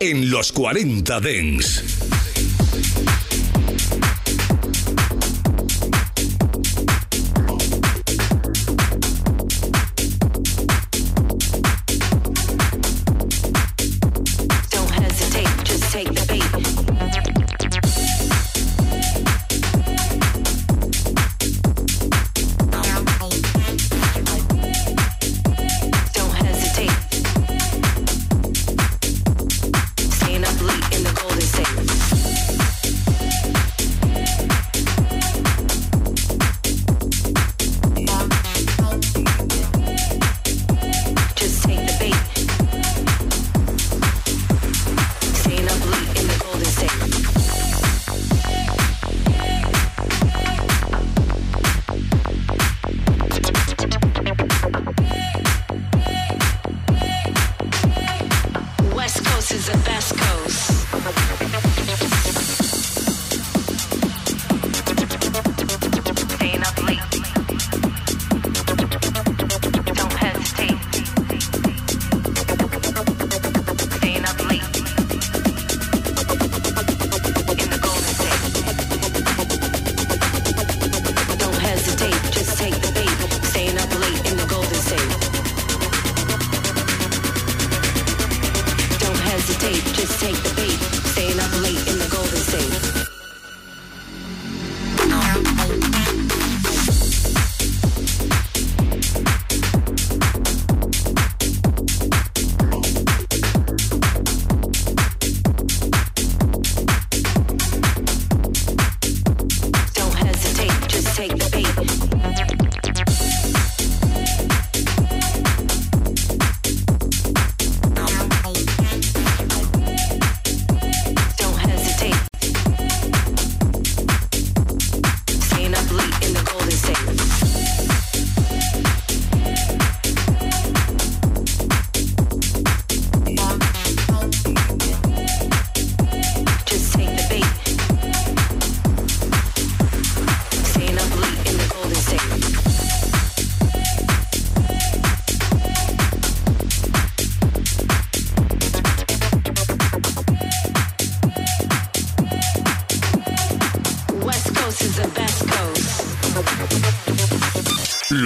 En los 40 Dens.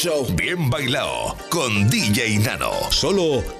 Show. Bien bailado con DJ Nano. Solo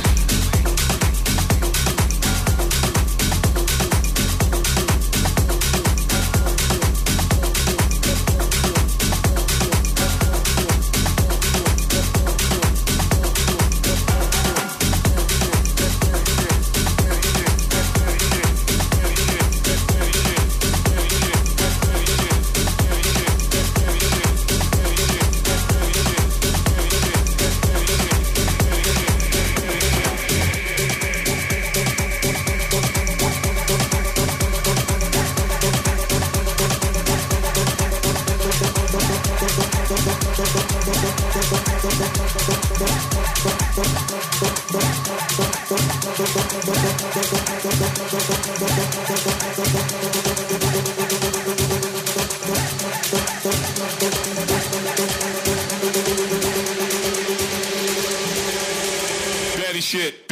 Shit.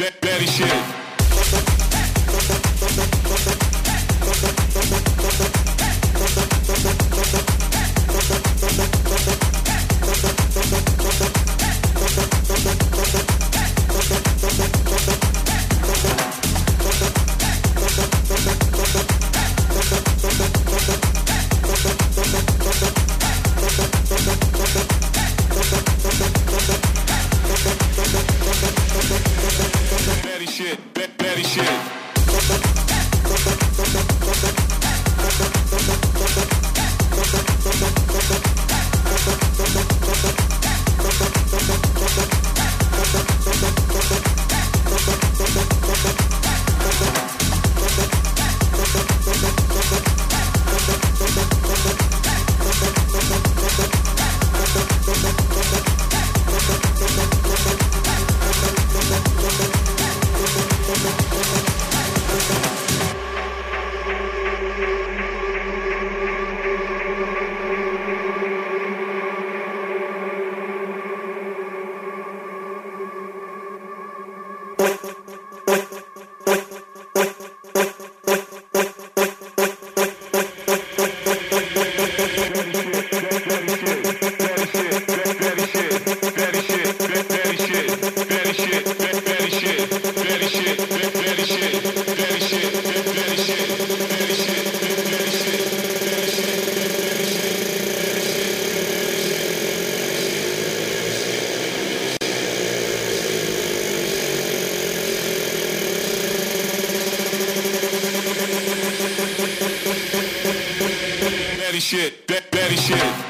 shit, that, daddy shit.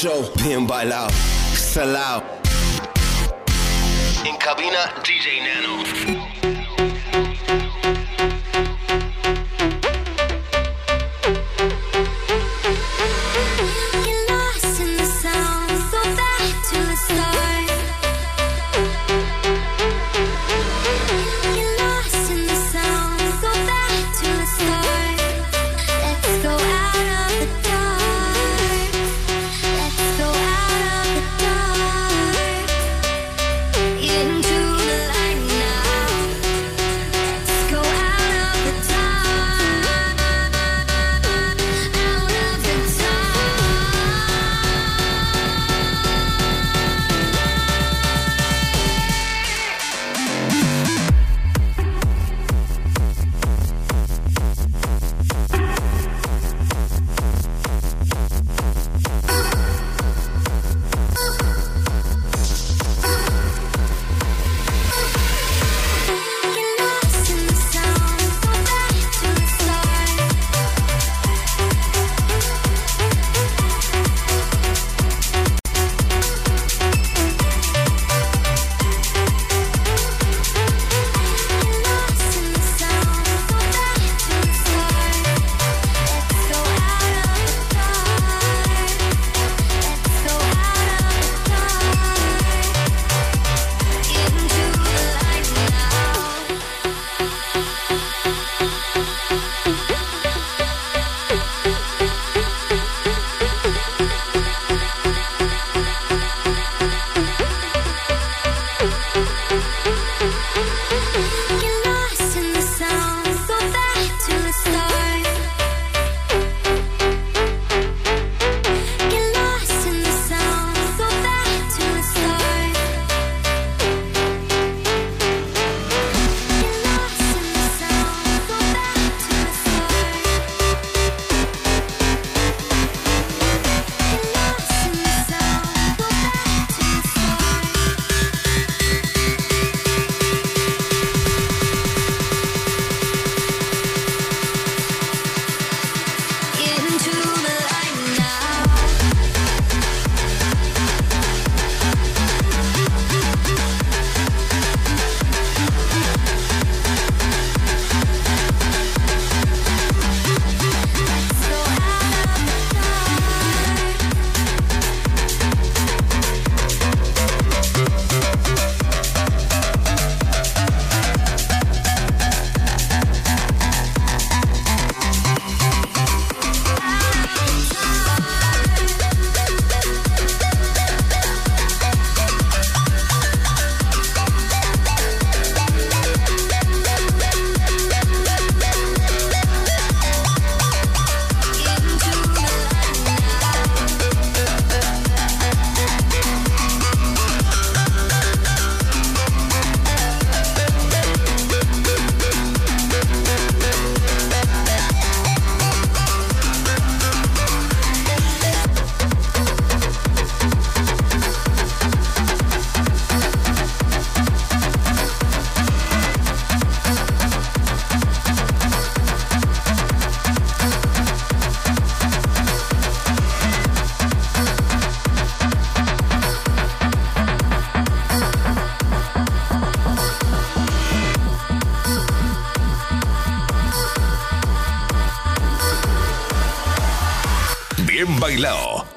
Show. Bien bailado. Salao. En cabina, DJ Nano.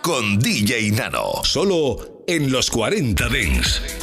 Con DJ Nano. Solo en los 40 Dents.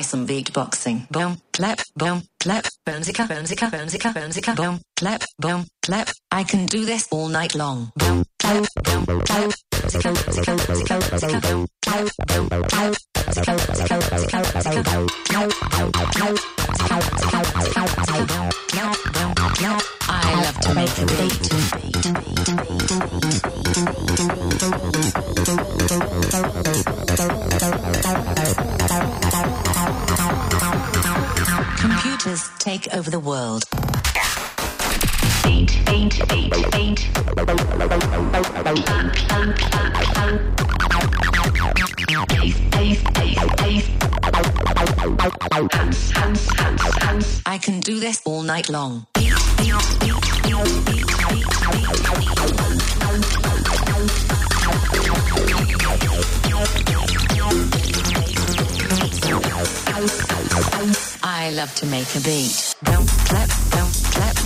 try some beatboxing. Boom, clap, boom, clap, boomzika, boomzika, boomzika, boomzika, boom, clap, boom, clap. I can do this all night long. Boom, clap, boom, clap, boom, clap, boom, clap, boomzika, boomzika, boomzika, boomzika, boom, clap, boom. I love to make a beat, beat, take over the world. I can do this all night long. I love to make a beat. Boom, clap, boom, clap.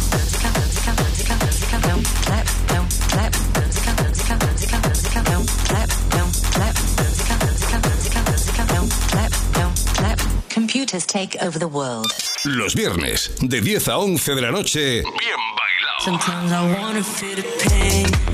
Computers take over the world. Los viernes, de 10 a 11 de la noche, bien bailado. Sometimes I wanna feel the pain.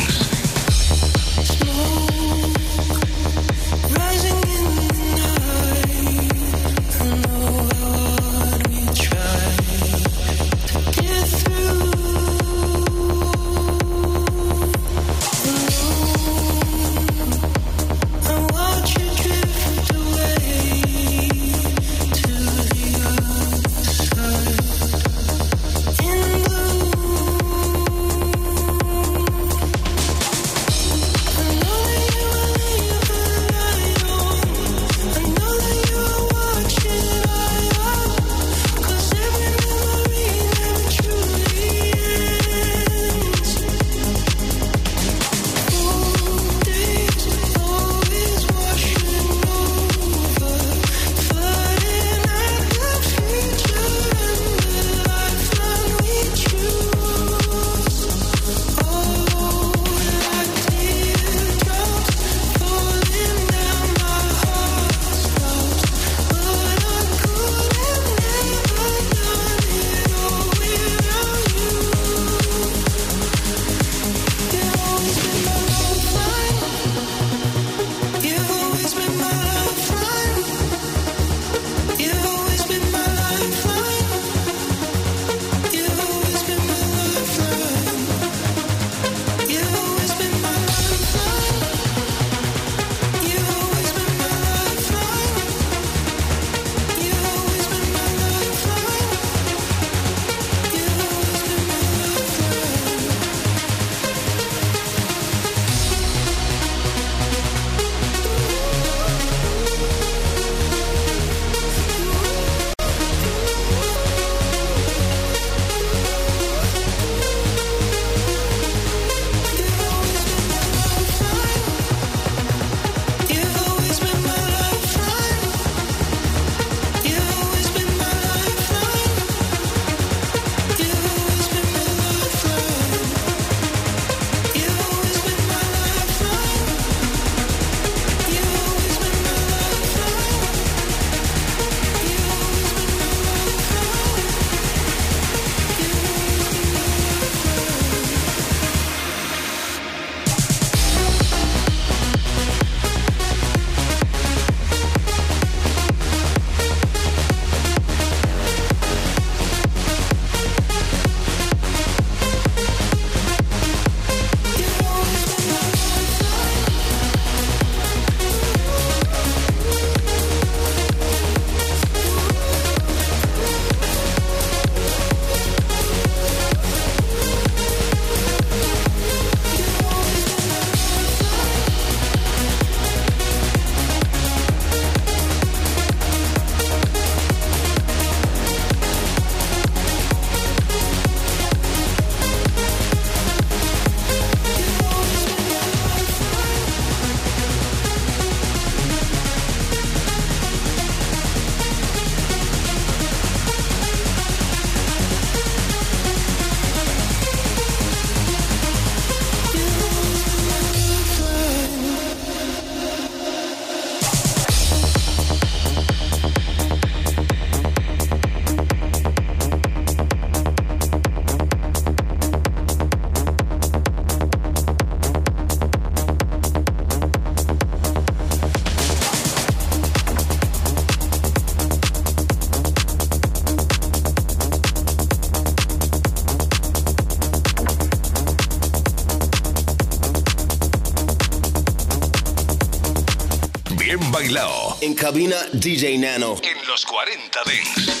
En cabina DJ Nano. En los 40 Dents.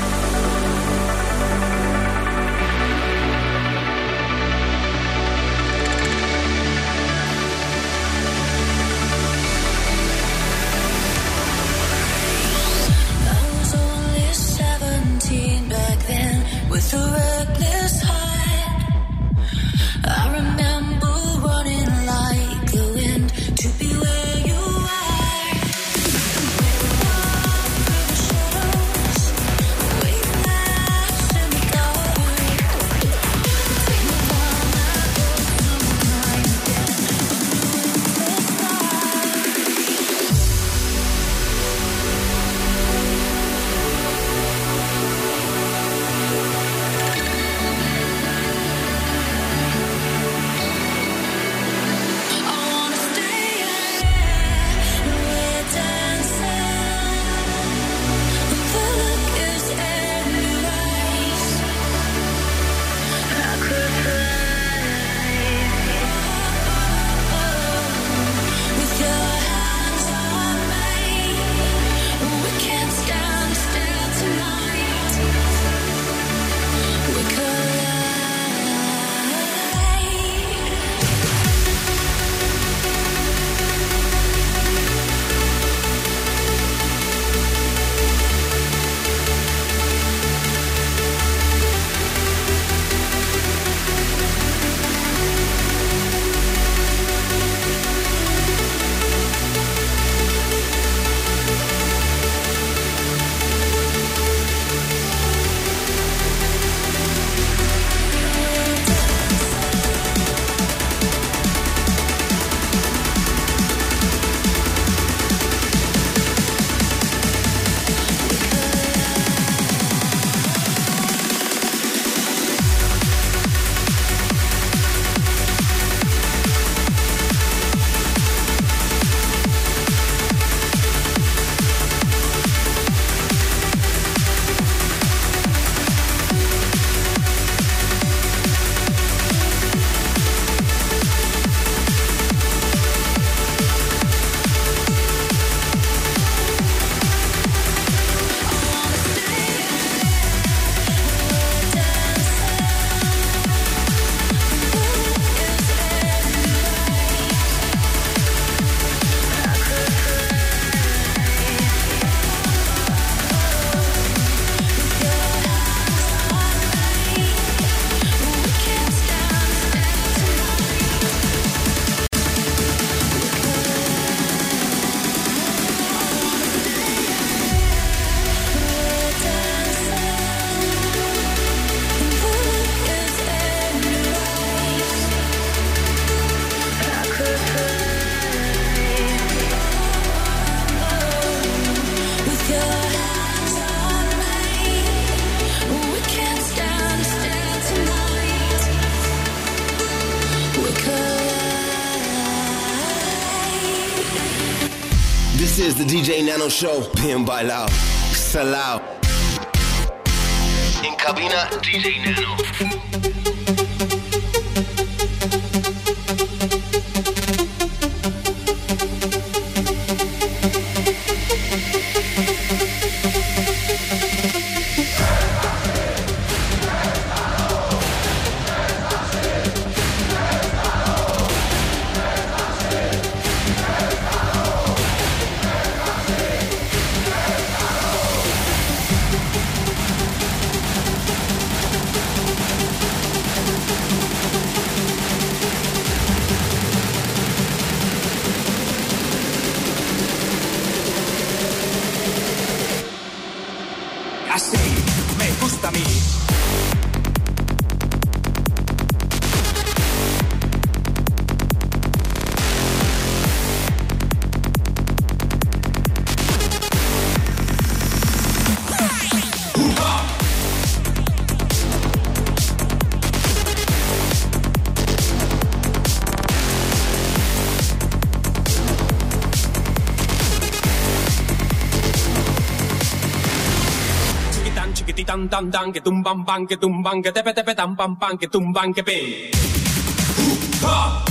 Nano Show. Bien bailado. Salao. En cabina, DJ Nano. Chiquitan, chiquititan, tan, tan, que tumban, pan, que tumban, que tepe, tepe, tan, pan, pan, que tumban, que pe. Ha!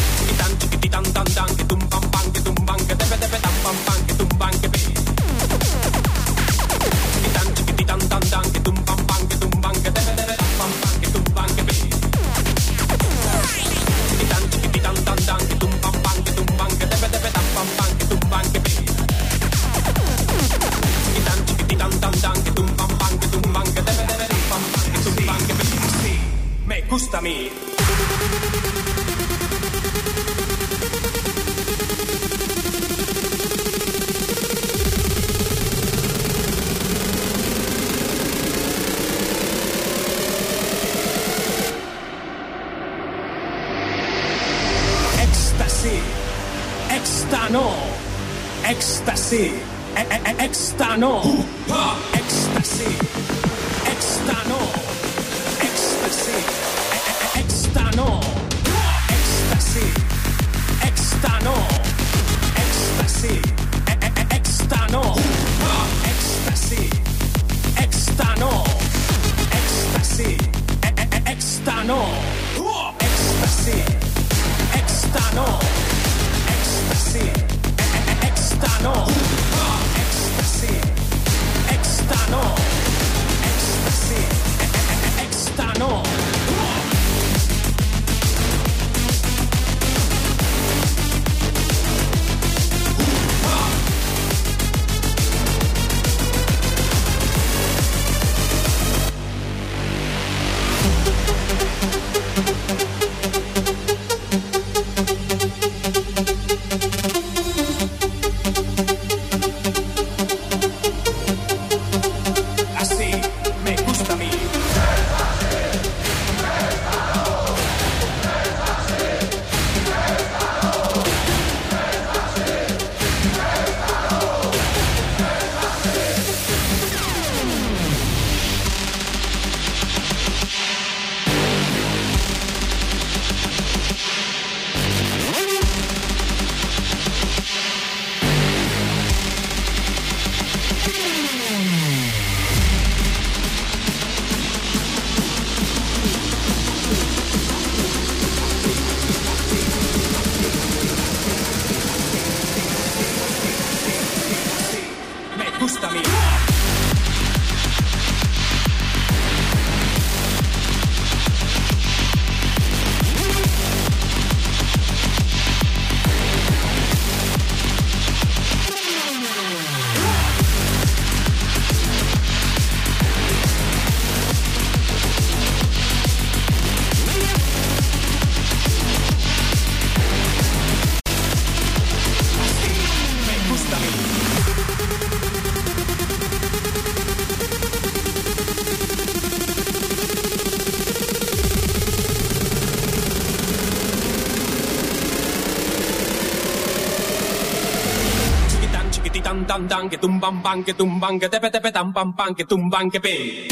dan dan, que tumban que tumban, que tepe tepe tan que tumban, que pe.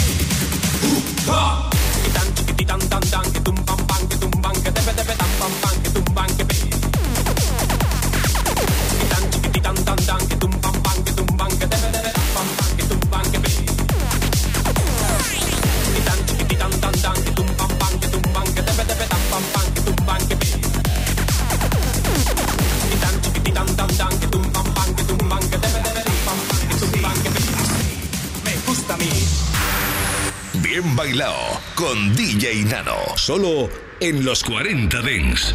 Con DJ Nano. Solo en los 40 Dents.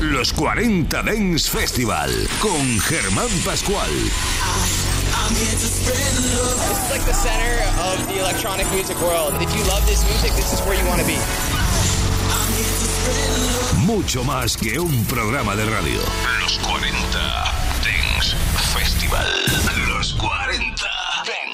Los 40 Dance Festival, con Germán Pascual. It's like the center of the electronic music world. If you love this music, this is where you want to be. Mucho más que un programa de radio. Los 40 Dance Festival. Los 40